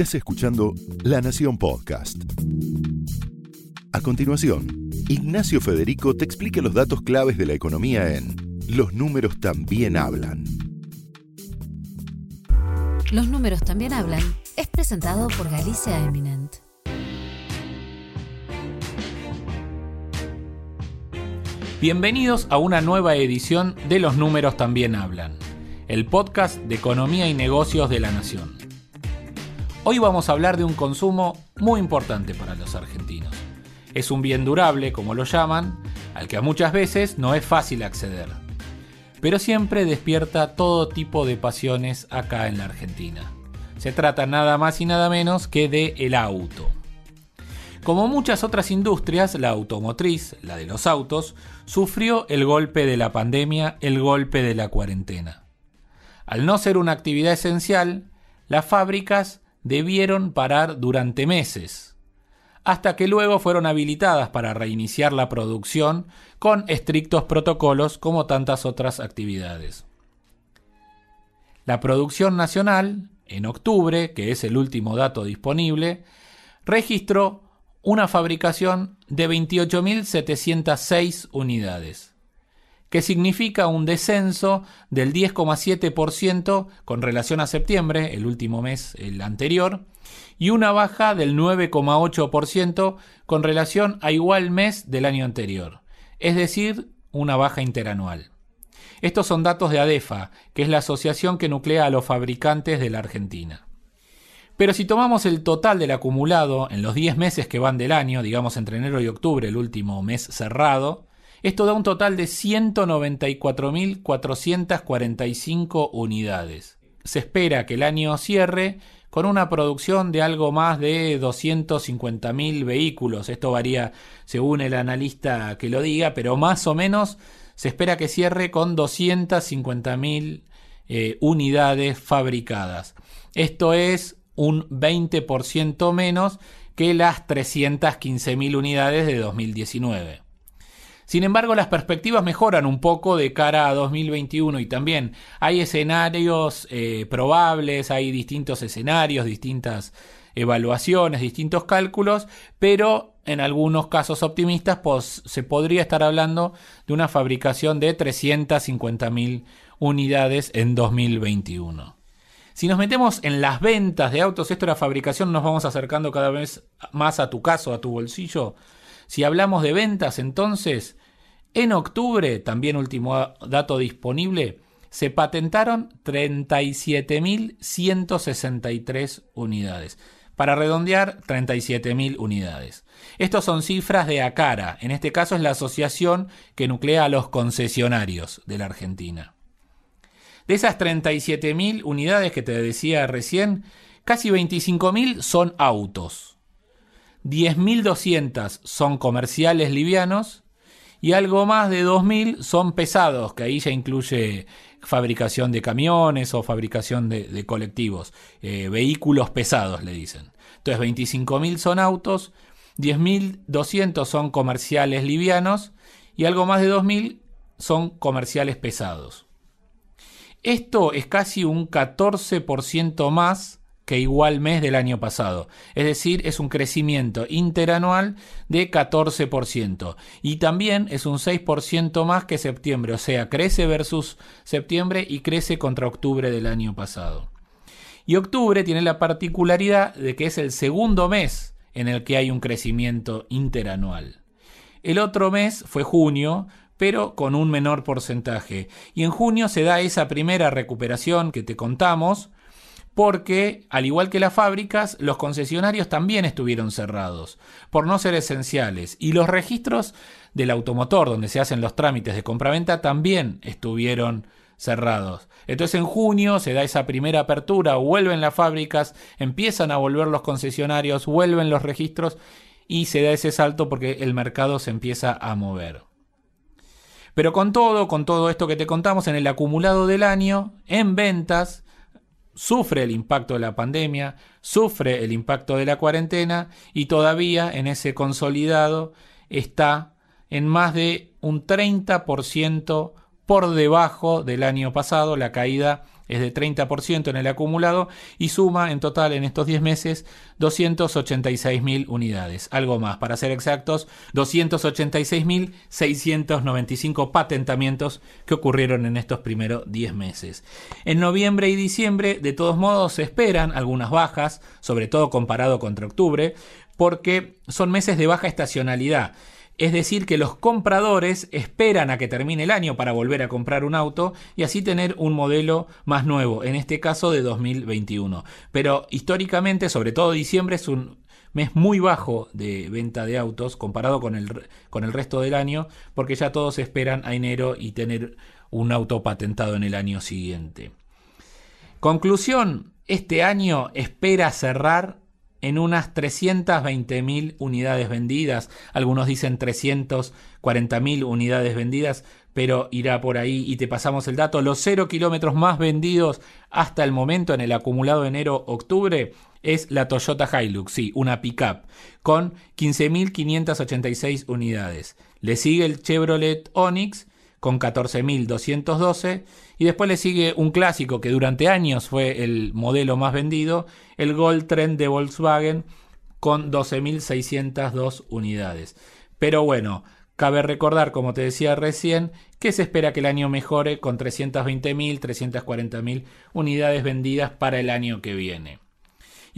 Estás escuchando La Nación Podcast. A continuación, Ignacio Federico te explica los datos claves de la economía en Los números también hablan. Los números también hablan es presentado por Galicia Eminent. Bienvenidos a una nueva edición de Los números también hablan, el podcast de economía y negocios de la Nación. Hoy vamos a hablar de un consumo muy importante para los argentinos. Es un bien durable, como lo llaman, al que muchas veces no es fácil acceder. Pero siempre despierta todo tipo de pasiones acá en la Argentina. Se trata nada más y nada menos que de el auto. Como muchas otras industrias, la automotriz, la de los autos, sufrió el golpe de la pandemia, el golpe de la cuarentena. Al no ser una actividad esencial, las fábricas debieron parar durante meses, hasta que luego fueron habilitadas para reiniciar la producción con estrictos protocolos como tantas otras actividades. La producción nacional, en octubre, que es el último dato disponible, registró una fabricación de 28.706 unidades, que significa un descenso del 10,7% con relación a septiembre, el último mes, el anterior, y una baja del 9,8% con relación a igual mes del año anterior, es decir, una baja interanual. Estos son datos de ADEFA, que es la asociación que nuclea a los fabricantes de la Argentina. Pero si tomamos el total del acumulado en los 10 meses que van del año, digamos entre enero y octubre, el último mes cerrado, esto da un total de 194.445 unidades. Se espera que el año cierre con una producción de algo más de 250.000 vehículos. Esto varía según el analista que lo diga, pero más o menos se espera que cierre con 250.000 eh, unidades fabricadas. Esto es un 20% menos que las 315.000 unidades de 2019. Sin embargo, las perspectivas mejoran un poco de cara a 2021 y también hay escenarios eh, probables, hay distintos escenarios, distintas evaluaciones, distintos cálculos, pero en algunos casos optimistas pues, se podría estar hablando de una fabricación de 350.000 unidades en 2021. Si nos metemos en las ventas de autos, esto de la fabricación, nos vamos acercando cada vez más a tu caso, a tu bolsillo. Si hablamos de ventas, entonces, en octubre, también último dato disponible, se patentaron 37.163 unidades. Para redondear, 37.000 unidades. Estos son cifras de ACARA, en este caso es la asociación que nuclea a los concesionarios de la Argentina. De esas 37.000 unidades que te decía recién, casi 25.000 son autos, 10.200 son comerciales livianos y algo más de 2.000 son pesados, que ahí ya incluye fabricación de camiones o fabricación de, colectivos, eh, vehículos pesados le dicen. Entonces 25.000 son autos, 10.200 son comerciales livianos y algo más de 2.000 son comerciales pesados. Esto es casi un 14% más que igual mes del año pasado. Es decir, es un crecimiento interanual de 14%. Y también es un 6% más que septiembre. O sea, crece versus septiembre y crece contra octubre del año pasado. Y octubre tiene la particularidad de que es el segundo mes en el que hay un crecimiento interanual. El otro mes fue junio, pero con un menor porcentaje. Y en junio se da esa primera recuperación que te contamos, porque, al igual que las fábricas, los concesionarios también estuvieron cerrados, por no ser esenciales, y los registros del automotor, donde se hacen los trámites de compraventa, también estuvieron cerrados. Entonces en junio se da esa primera apertura, vuelven las fábricas, empiezan a volver los concesionarios, vuelven los registros y se da ese salto porque el mercado se empieza a mover. Pero con todo, con todo esto que te contamos en el acumulado del año, en ventas, sufre el impacto de la pandemia, sufre el impacto de la cuarentena y todavía en ese consolidado está en más de un 30% por debajo del año pasado, la caída es de 30% en el acumulado y suma en total en estos 10 meses 286.000 unidades. Algo más, para ser exactos, 286.695 patentamientos que ocurrieron en estos primeros 10 meses. En noviembre y diciembre, de todos modos, se esperan algunas bajas, sobre todo comparado contra octubre, porque son meses de baja estacionalidad. Es decir, que los compradores esperan a que termine el año para volver a comprar un auto y así tener un modelo más nuevo, en este caso de 2021. Pero históricamente, sobre todo diciembre, es un mes muy bajo de venta de autos comparado con el, con el resto del año, porque ya todos esperan a enero y tener un auto patentado en el año siguiente. Conclusión, este año espera cerrar en unas 320.000 unidades vendidas, algunos dicen 340.000 unidades vendidas, pero irá por ahí y te pasamos el dato. Los 0 kilómetros más vendidos hasta el momento en el acumulado enero-octubre es la Toyota Hilux, sí, una pickup, con 15.586 unidades. Le sigue el Chevrolet Onix con 14.212 y después le sigue un clásico que durante años fue el modelo más vendido, el Gold Trend de Volkswagen con 12.602 unidades. Pero bueno, cabe recordar, como te decía recién, que se espera que el año mejore con 320.000, 340.000 unidades vendidas para el año que viene.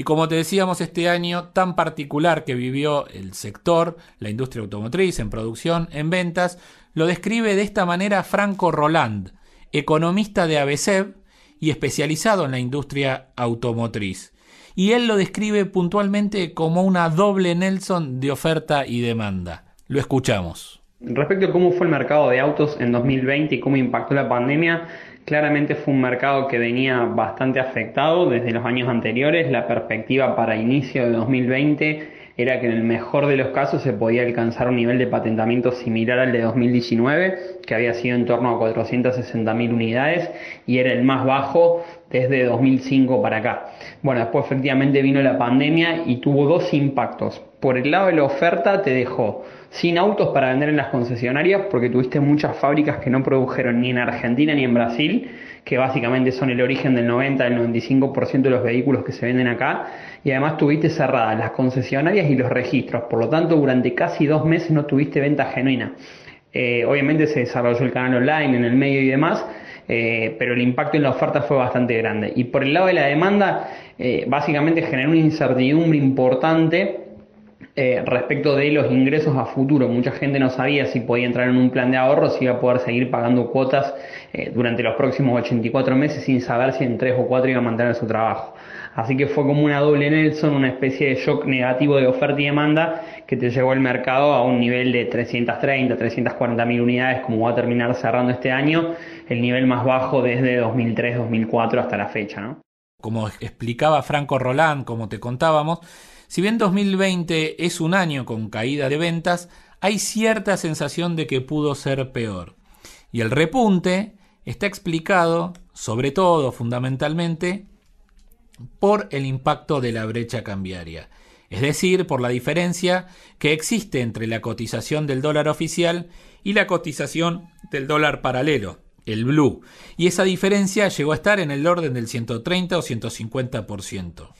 Y como te decíamos, este año tan particular que vivió el sector, la industria automotriz, en producción, en ventas, lo describe de esta manera Franco Roland, economista de ABCEB y especializado en la industria automotriz. Y él lo describe puntualmente como una doble Nelson de oferta y demanda. Lo escuchamos. Respecto a cómo fue el mercado de autos en 2020 y cómo impactó la pandemia, claramente fue un mercado que venía bastante afectado desde los años anteriores. La perspectiva para inicio de 2020 era que en el mejor de los casos se podía alcanzar un nivel de patentamiento similar al de 2019, que había sido en torno a 460.000 unidades y era el más bajo desde 2005 para acá. Bueno, después efectivamente vino la pandemia y tuvo dos impactos. Por el lado de la oferta te dejó sin autos para vender en las concesionarias porque tuviste muchas fábricas que no produjeron ni en Argentina ni en Brasil que básicamente son el origen del 90 al 95% de los vehículos que se venden acá, y además tuviste cerradas las concesionarias y los registros, por lo tanto durante casi dos meses no tuviste venta genuina. Eh, obviamente se desarrolló el canal online en el medio y demás, eh, pero el impacto en la oferta fue bastante grande. Y por el lado de la demanda, eh, básicamente generó una incertidumbre importante eh, respecto de los ingresos a futuro. Mucha gente no sabía si podía entrar en un plan de ahorro, si iba a poder seguir pagando cuotas eh, durante los próximos 84 meses sin saber si en 3 o 4 iba a mantener su trabajo. Así que fue como una doble Nelson, una especie de shock negativo de oferta y demanda que te llevó el mercado a un nivel de 330, 340 mil unidades como va a terminar cerrando este año, el nivel más bajo desde 2003-2004 hasta la fecha. ¿no? Como explicaba Franco Roland, como te contábamos, si bien 2020 es un año con caída de ventas, hay cierta sensación de que pudo ser peor. Y el repunte está explicado, sobre todo fundamentalmente, por el impacto de la brecha cambiaria, es decir, por la diferencia que existe entre la cotización del dólar oficial y la cotización del dólar paralelo, el blue, y esa diferencia llegó a estar en el orden del 130 o 150%.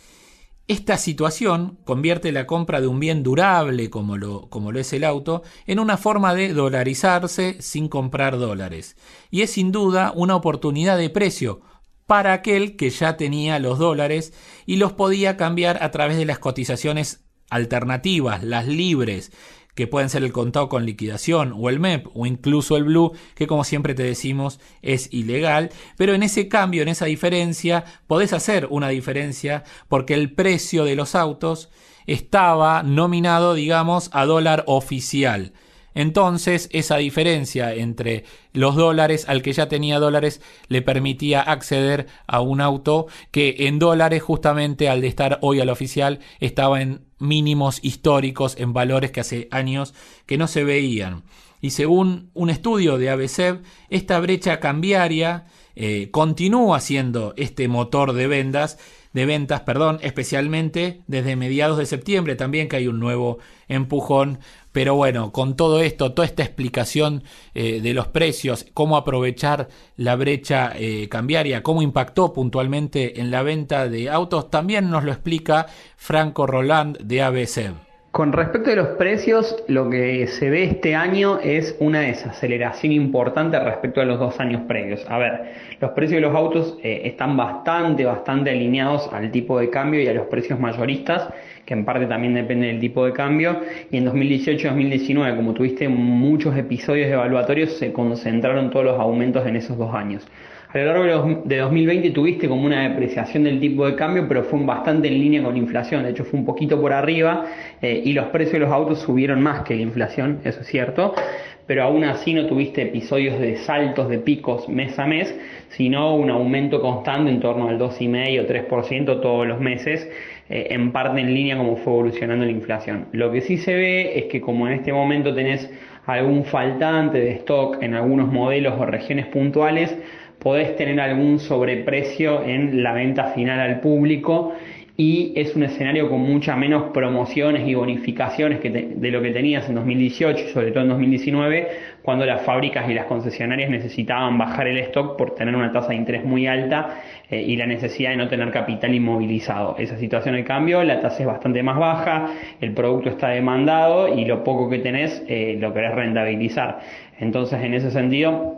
Esta situación convierte la compra de un bien durable como lo, como lo es el auto en una forma de dolarizarse sin comprar dólares. Y es sin duda una oportunidad de precio para aquel que ya tenía los dólares y los podía cambiar a través de las cotizaciones alternativas, las libres, que pueden ser el contado con liquidación o el MEP o incluso el Blue, que como siempre te decimos es ilegal, pero en ese cambio, en esa diferencia, podés hacer una diferencia porque el precio de los autos estaba nominado, digamos, a dólar oficial. Entonces, esa diferencia entre los dólares al que ya tenía dólares le permitía acceder a un auto que en dólares, justamente al de estar hoy al oficial, estaba en mínimos históricos en valores que hace años que no se veían. Y según un estudio de ABC, esta brecha cambiaria eh, continúa siendo este motor de vendas de ventas, perdón, especialmente desde mediados de septiembre también que hay un nuevo empujón. Pero bueno, con todo esto, toda esta explicación eh, de los precios, cómo aprovechar la brecha eh, cambiaria, cómo impactó puntualmente en la venta de autos, también nos lo explica Franco Roland de ABC. Con respecto a los precios, lo que se ve este año es una desaceleración importante respecto a los dos años previos. A ver, los precios de los autos eh, están bastante, bastante alineados al tipo de cambio y a los precios mayoristas, que en parte también depende del tipo de cambio. Y en 2018-2019, como tuviste muchos episodios evaluatorios, se concentraron todos los aumentos en esos dos años. A lo largo de 2020 tuviste como una depreciación del tipo de cambio, pero fue bastante en línea con la inflación. De hecho, fue un poquito por arriba eh, y los precios de los autos subieron más que la inflación, eso es cierto. Pero aún así no tuviste episodios de saltos, de picos mes a mes, sino un aumento constante en torno al 2,5 o 3% todos los meses, eh, en parte en línea como fue evolucionando la inflación. Lo que sí se ve es que como en este momento tenés algún faltante de stock en algunos modelos o regiones puntuales, podés tener algún sobreprecio en la venta final al público y es un escenario con mucha menos promociones y bonificaciones que de lo que tenías en 2018 y sobre todo en 2019 cuando las fábricas y las concesionarias necesitaban bajar el stock por tener una tasa de interés muy alta eh, y la necesidad de no tener capital inmovilizado. Esa situación de cambio, la tasa es bastante más baja, el producto está demandado y lo poco que tenés eh, lo querés rentabilizar. Entonces en ese sentido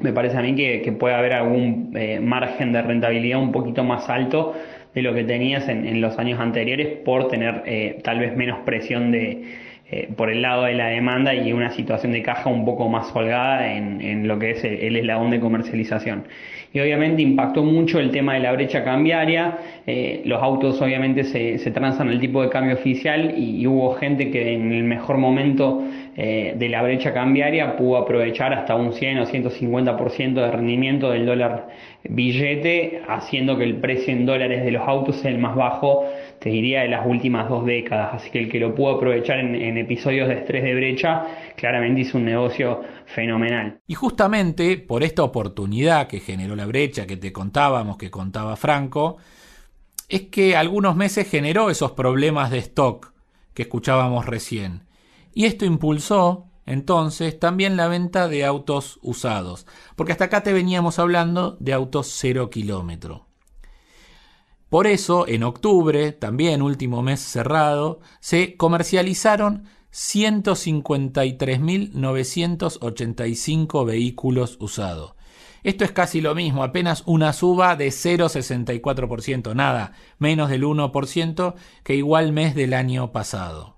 me parece a mí que, puede haber algún eh, margen de rentabilidad un poquito más alto de lo que tenías en, los años anteriores por tener eh, tal vez menos presión de, eh, por el lado de la demanda y una situación de caja un poco más holgada en, lo que es el, eslabón de comercialización. Y obviamente impactó mucho el tema de la brecha cambiaria, los autos obviamente se, se transan el tipo de cambio oficial y hubo gente que en el mejor momento eh, de la brecha cambiaria pudo aprovechar hasta un 100 o 150% de rendimiento del dólar billete, haciendo que el precio en dólares de los autos sea el más bajo, te diría, de las últimas dos décadas. Así que el que lo pudo aprovechar en, episodios de estrés de brecha, claramente hizo un negocio fenomenal. Y justamente por esta oportunidad que generó la brecha que te contábamos, que contaba Franco, es que algunos meses generó esos problemas de stock que escuchábamos recién. Y esto impulsó entonces también la venta de autos usados, porque hasta acá te veníamos hablando de autos cero kilómetro. Por eso, en octubre, también último mes cerrado, se comercializaron 153.985 vehículos usados. Esto es casi lo mismo, apenas una suba de 0,64%, nada, menos del 1% que igual mes del año pasado.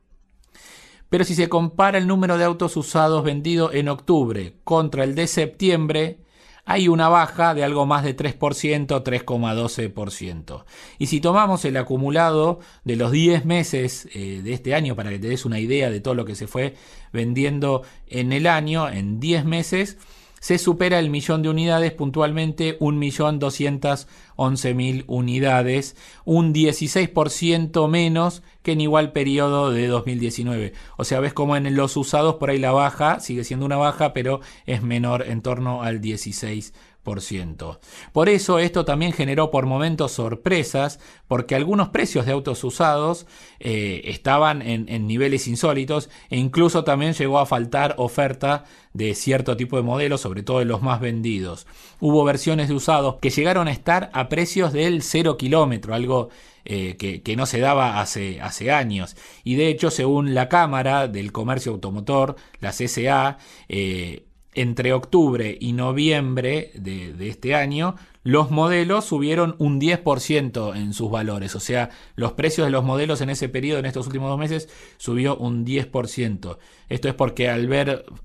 Pero si se compara el número de autos usados vendidos en octubre contra el de septiembre, hay una baja de algo más de 3%, 3,12%. Y si tomamos el acumulado de los 10 meses eh, de este año, para que te des una idea de todo lo que se fue vendiendo en el año, en 10 meses, se supera el millón de unidades, puntualmente 1.211.000 unidades, un 16% menos que en igual periodo de 2019. O sea, ves como en los usados por ahí la baja, sigue siendo una baja, pero es menor en torno al 16%. Por eso esto también generó por momentos sorpresas, porque algunos precios de autos usados eh, estaban en, niveles insólitos e incluso también llegó a faltar oferta de cierto tipo de modelos, sobre todo de los más vendidos. Hubo versiones de usados que llegaron a estar a precios del 0 kilómetro, algo eh, que, no se daba hace, años. Y de hecho, según la Cámara del Comercio Automotor, la CSA, entre octubre y noviembre de, este año, los modelos subieron un 10% en sus valores. O sea, los precios de los modelos en ese periodo, en estos últimos dos meses, subió un 10%. Esto es porque al,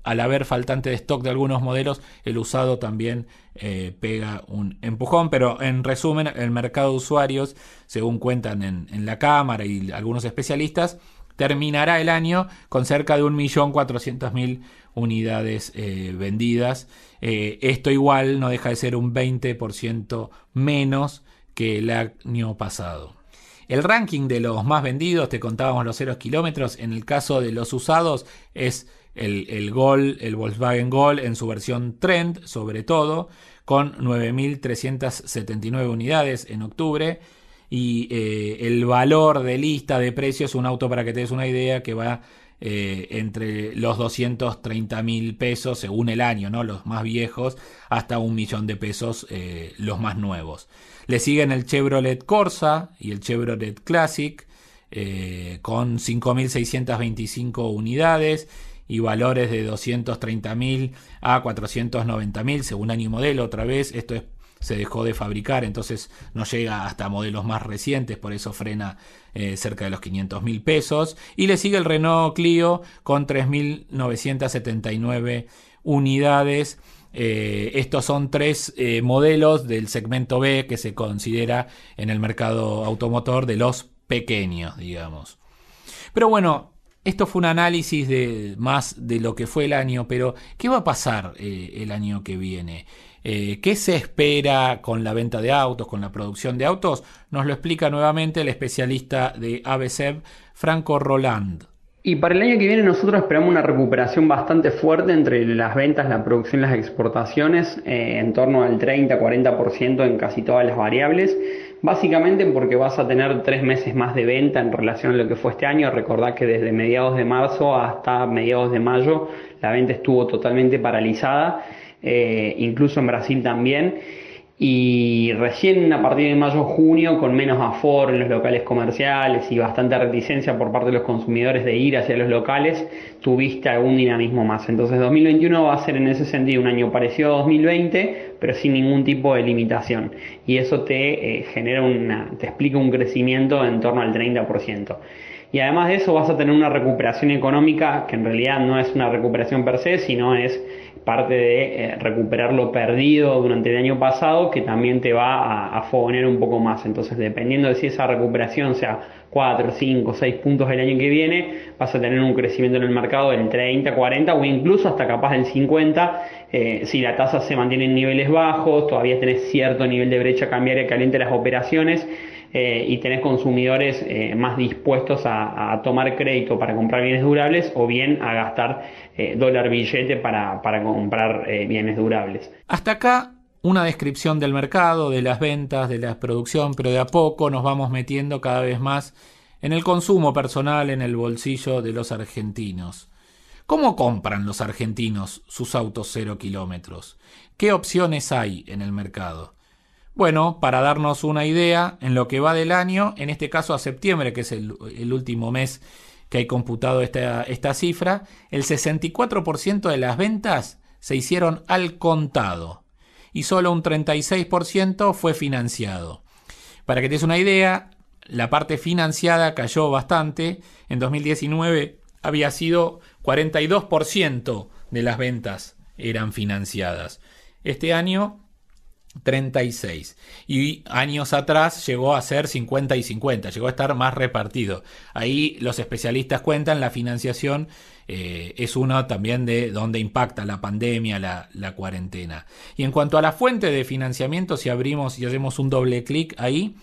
haber faltante de stock de algunos modelos, el usado también eh, pega un empujón. Pero en resumen, el mercado de usuarios, según cuentan en, en la Cámara y algunos especialistas, terminará el año con cerca de 1.400.000 unidades eh, vendidas. Eh, esto igual no deja de ser un 20% menos que el año pasado. El ranking de los más vendidos, te contábamos los ceros kilómetros, en el caso de los usados es el, el Gol, el Volkswagen Gol en su versión Trend, sobre todo, con 9.379 unidades en octubre y eh, el valor de lista de precios, un auto para que te des una idea que va eh, entre los 230 mil pesos según el año, ¿no? los más viejos, hasta un millón de pesos eh, los más nuevos. Le siguen el Chevrolet Corsa y el Chevrolet Classic con 5.625 unidades y valores de 230.000 a 490.000 según año y modelo. Otra vez, esto es se dejó de fabricar, entonces no llega hasta modelos más recientes, por eso frena eh, cerca de los 500 mil pesos. Y le sigue el Renault Clio con 3.979 unidades. Eh, estos son tres eh, modelos del segmento B que se considera en el mercado automotor de los pequeños, digamos. Pero bueno, esto fue un análisis de más de lo que fue el año, pero ¿qué va a pasar el año que viene? Eh, ¿Qué se espera con la venta de autos, con la producción de autos? Nos lo explica nuevamente el especialista de ABCEB, Franco Roland. Y para el año que viene nosotros esperamos una recuperación bastante fuerte entre las ventas, la producción y las exportaciones, eh, en torno al 30-40% en casi todas las variables. Básicamente porque vas a tener tres meses más de venta en relación a lo que fue este año. Recordad que desde mediados de marzo hasta mediados de mayo la venta estuvo totalmente paralizada eh, incluso en Brasil también. Y recién a partir de mayo-junio, con menos aforo en los locales comerciales y bastante reticencia por parte de los consumidores de ir hacia los locales, tuviste algún dinamismo más. Entonces 2021 va a ser en ese sentido un año parecido a 2020, pero sin ningún tipo de limitación. Y eso te eh, genera una, te explica un crecimiento en torno al 30%. Y además de eso vas a tener una recuperación económica que en realidad no es una recuperación per se, sino es parte de eh, recuperar lo perdido durante el año pasado que también te va a, a un poco más. Entonces, dependiendo de si esa recuperación sea 4, 5, 6 puntos el año que viene, vas a tener un crecimiento en el mercado del 30, 40 o incluso hasta capaz del 50. Eh, si la tasa se mantiene en niveles bajos, todavía tenés cierto nivel de brecha cambiaria que aliente las operaciones eh, y tenés consumidores eh, más dispuestos a, tomar crédito para comprar bienes durables o bien a gastar eh, dólar billete para, para comprar bienes durables. Hasta acá una descripción del mercado, de las ventas, de la producción, pero de a poco nos vamos metiendo cada vez más en el consumo personal, en el bolsillo de los argentinos. ¿Cómo compran los argentinos sus autos cero kilómetros? ¿Qué opciones hay en el mercado? Bueno, para darnos una idea, en lo que va del año, en este caso a septiembre, que es el, último mes que hay computado esta, esta cifra, el 64% de las ventas se hicieron al contado y solo un 36% fue financiado. Para que te des una idea, la parte financiada cayó bastante. En 2019 había sido 42% de las ventas eran financiadas. Este año 36. Y años atrás llegó a ser 50 y 50, llegó a estar más repartido. Ahí los especialistas cuentan, la financiación eh, es uno también de donde impacta la pandemia, la, la, cuarentena. Y en cuanto a la fuente de financiamiento, si abrimos y hacemos un doble clic ahí,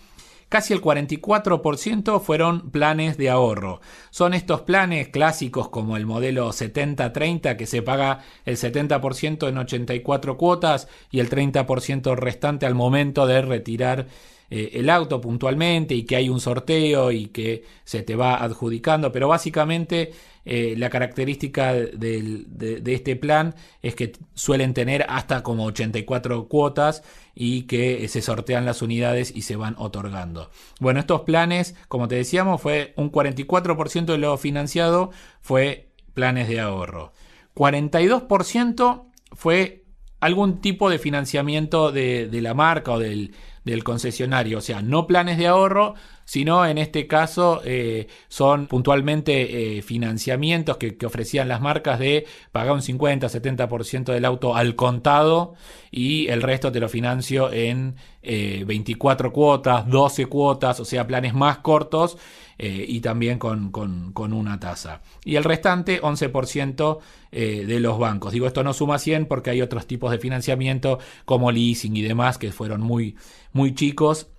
Casi el 44% fueron planes de ahorro. Son estos planes clásicos como el modelo 70-30 que se paga el 70% en 84 cuotas y el 30% restante al momento de retirar eh, el auto puntualmente y que hay un sorteo y que se te va adjudicando, pero básicamente eh, la característica de, este plan es que suelen tener hasta como 84 cuotas y que se sortean las unidades y se van otorgando. Bueno, estos planes, como te decíamos, fue un 44% de lo financiado fue planes de ahorro. 42% fue algún tipo de financiamiento de la marca o del, del concesionario. O sea, no planes de ahorro, sino en este caso eh, son puntualmente eh, financiamientos que, ofrecían las marcas de pagar un 50-70% del auto al contado y el resto te lo financio en 24 eh, cuotas, 12 cuotas, o sea, planes más cortos y también con, con, una tasa. Y el restante, 11% de los bancos. Digo, esto no suma 100 porque hay otros tipos de financiamiento como leasing y demás que fueron muy, muy chicos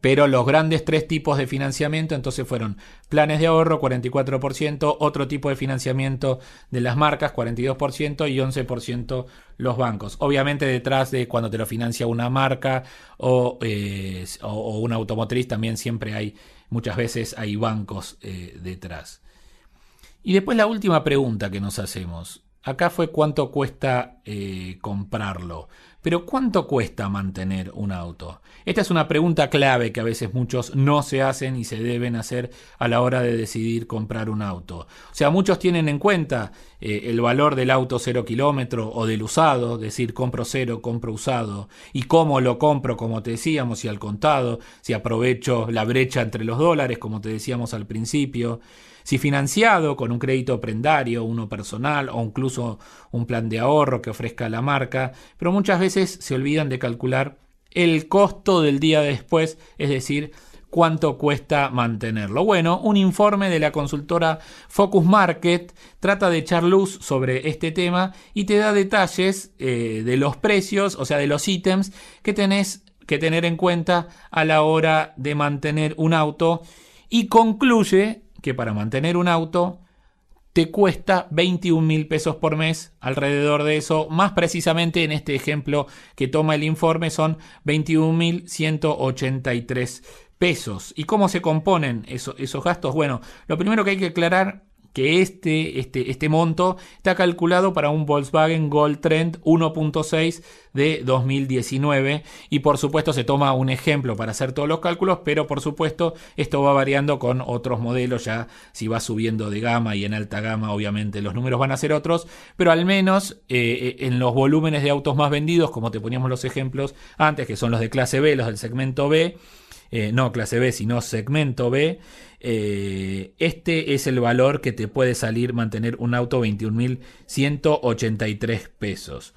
pero los grandes tres tipos de financiamiento entonces fueron planes de ahorro 44%, otro tipo de financiamiento de las marcas 42% y 11% los bancos. Obviamente detrás de cuando te lo financia una marca o, eh, una automotriz también siempre hay, muchas veces hay bancos eh, detrás. Y después la última pregunta que nos hacemos. Acá fue cuánto cuesta eh, comprarlo. Pero ¿cuánto cuesta mantener un auto? Esta es una pregunta clave que a veces muchos no se hacen y se deben hacer a la hora de decidir comprar un auto. O sea, muchos tienen en cuenta eh, el valor del auto cero kilómetro o del usado, decir, compro cero, compro usado, y cómo lo compro, como te decíamos, si al contado, si aprovecho la brecha entre los dólares, como te decíamos al principio si financiado con un crédito prendario, uno personal o incluso un plan de ahorro que ofrezca la marca, pero muchas veces se olvidan de calcular el costo del día después, es decir, cuánto cuesta mantenerlo. Bueno, un informe de la consultora Focus Market trata de echar luz sobre este tema y te da detalles eh, de los precios, o sea, de los ítems que tenés que tener en cuenta a la hora de mantener un auto y concluye que para mantener un auto te cuesta 21 mil pesos por mes, alrededor de eso, más precisamente en este ejemplo que toma el informe son 21 mil 183 pesos. ¿Y cómo se componen esos gastos? Bueno, lo primero que hay que aclarar que este, este, este monto está calculado para un Volkswagen Gold Trend 1.6 de 2019 y por supuesto se toma un ejemplo para hacer todos los cálculos, pero por supuesto esto va variando con otros modelos. Ya si va subiendo de gama y en alta gama obviamente los números van a ser otros, pero al menos eh, en los volúmenes de autos más vendidos, como te poníamos los ejemplos antes, que son los de clase B, los del segmento B, eh, no clase B, sino segmento B, eh, este es el valor que te puede salir mantener un auto 21.183 pesos.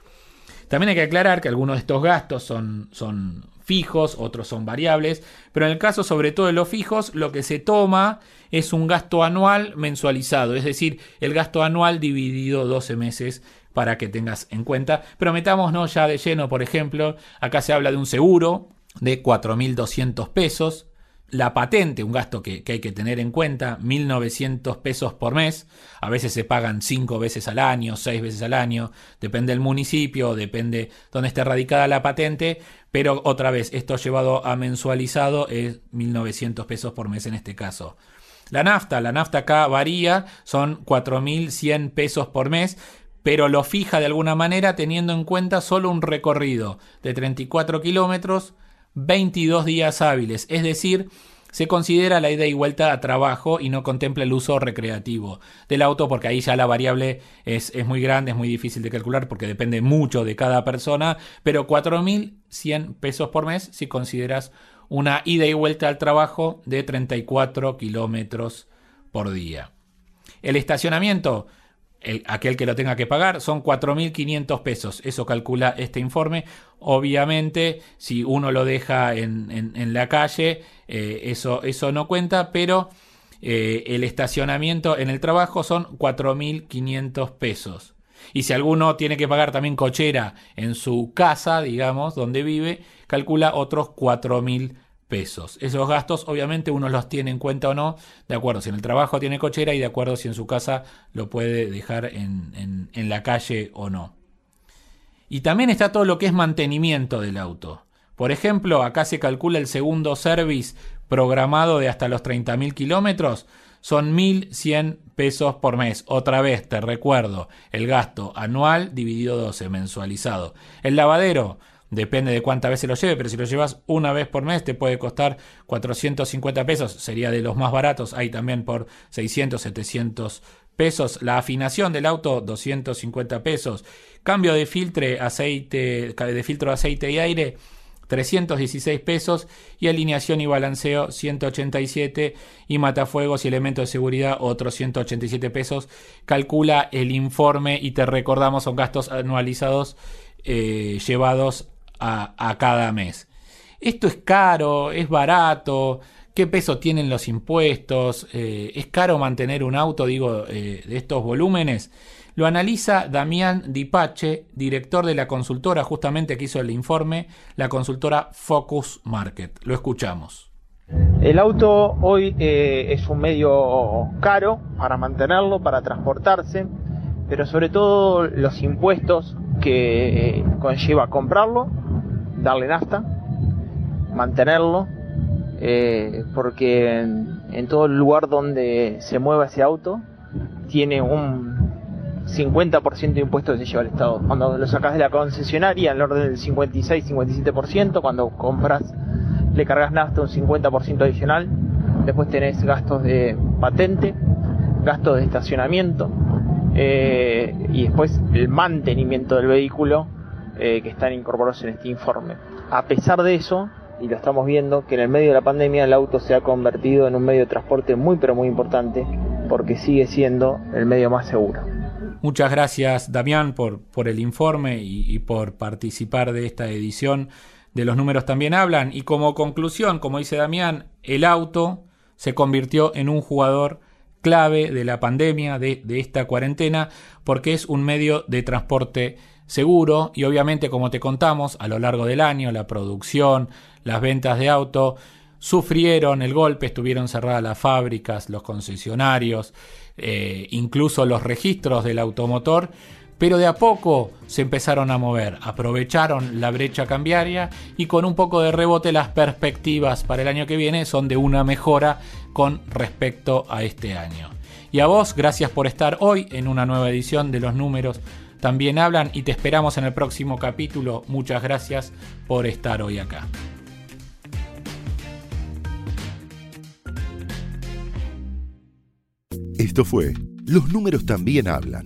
También hay que aclarar que algunos de estos gastos son, son fijos, otros son variables, pero en el caso sobre todo de los fijos, lo que se toma es un gasto anual mensualizado, es decir, el gasto anual dividido 12 meses para que tengas en cuenta. Pero metámonos ya de lleno, por ejemplo, acá se habla de un seguro, de 4.200 pesos. La patente, un gasto que, hay que tener en cuenta, 1.900 pesos por mes. A veces se pagan 5 veces al año, 6 veces al año. Depende del municipio, depende dónde esté radicada la patente. Pero otra vez, esto llevado a mensualizado es 1.900 pesos por mes en este caso. La nafta, la nafta acá varía, son 4.100 pesos por mes, pero lo fija de alguna manera teniendo en cuenta solo un recorrido de 34 kilómetros 22 días hábiles, es decir, se considera la ida y vuelta a trabajo y no contempla el uso recreativo del auto porque ahí ya la variable es, es muy grande, es muy difícil de calcular porque depende mucho de cada persona, pero 4.100 pesos por mes si consideras una ida y vuelta al trabajo de 34 kilómetros por día. El estacionamiento aquel que lo tenga que pagar, son 4.500 pesos. Eso calcula este informe. Obviamente, si uno lo deja en, en, la calle, eh, eso, eso no cuenta, pero eh, el estacionamiento en el trabajo son 4.500 pesos. Y si alguno tiene que pagar también cochera en su casa, digamos, donde vive, calcula otros 4.000 pesos. Esos gastos obviamente uno los tiene en cuenta o no, de acuerdo si en el trabajo tiene cochera y de acuerdo si en su casa lo puede dejar en, en, la calle o no. Y también está todo lo que es mantenimiento del auto. Por ejemplo, acá se calcula el segundo service programado de hasta los 30.000 kilómetros. Son 1.100 pesos por mes. Otra vez, te recuerdo, el gasto anual dividido 12, mensualizado. El lavadero, Depende de cuántas veces lo lleve, pero si lo llevas una vez por mes te puede costar 450 pesos, sería de los más baratos, hay también por 600, 700 pesos. La afinación del auto 250 pesos. Cambio de filtre, aceite, de filtro de aceite y aire 316 pesos y alineación y balanceo 187 y matafuegos y elementos de seguridad otros 187 pesos. Calcula el informe y te recordamos son gastos anualizados eh, llevados a, cada mes. Esto es caro, es barato, qué peso tienen los impuestos, eh, es caro mantener un auto, digo, eh, de estos volúmenes. Lo analiza Damián Dipache, director de la consultora justamente que hizo el informe, la consultora Focus Market. Lo escuchamos. El auto hoy eh, es un medio caro para mantenerlo, para transportarse, pero sobre todo los impuestos que eh, conlleva comprarlo, darle nafta, mantenerlo, eh, porque en, en, todo lugar donde se mueva ese auto tiene un 50% de impuestos que se lleva el Estado. Cuando lo sacas de la concesionaria, en el orden del 56-57%, cuando compras, le cargas nafta un 50% adicional, después tenés gastos de patente, gastos de estacionamiento, eh, y después el mantenimiento del vehículo eh, que están incorporados en este informe. A pesar de eso, y lo estamos viendo, que en el medio de la pandemia el auto se ha convertido en un medio de transporte muy pero muy importante porque sigue siendo el medio más seguro. Muchas gracias Damián por, por el informe y, y por participar de esta edición de Los números también hablan y como conclusión, como dice Damián, el auto se convirtió en un jugador clave de la pandemia, de, esta cuarentena, porque es un medio de transporte seguro y obviamente como te contamos a lo largo del año la producción, las ventas de auto sufrieron el golpe, estuvieron cerradas las fábricas, los concesionarios, eh, incluso los registros del automotor, pero de a poco se empezaron a mover, aprovecharon la brecha cambiaria y con un poco de rebote las perspectivas para el año que viene son de una mejora con respecto a este año. Y a vos, gracias por estar hoy en una nueva edición de los números también hablan y te esperamos en el próximo capítulo. Muchas gracias por estar hoy acá. Esto fue Los números también hablan,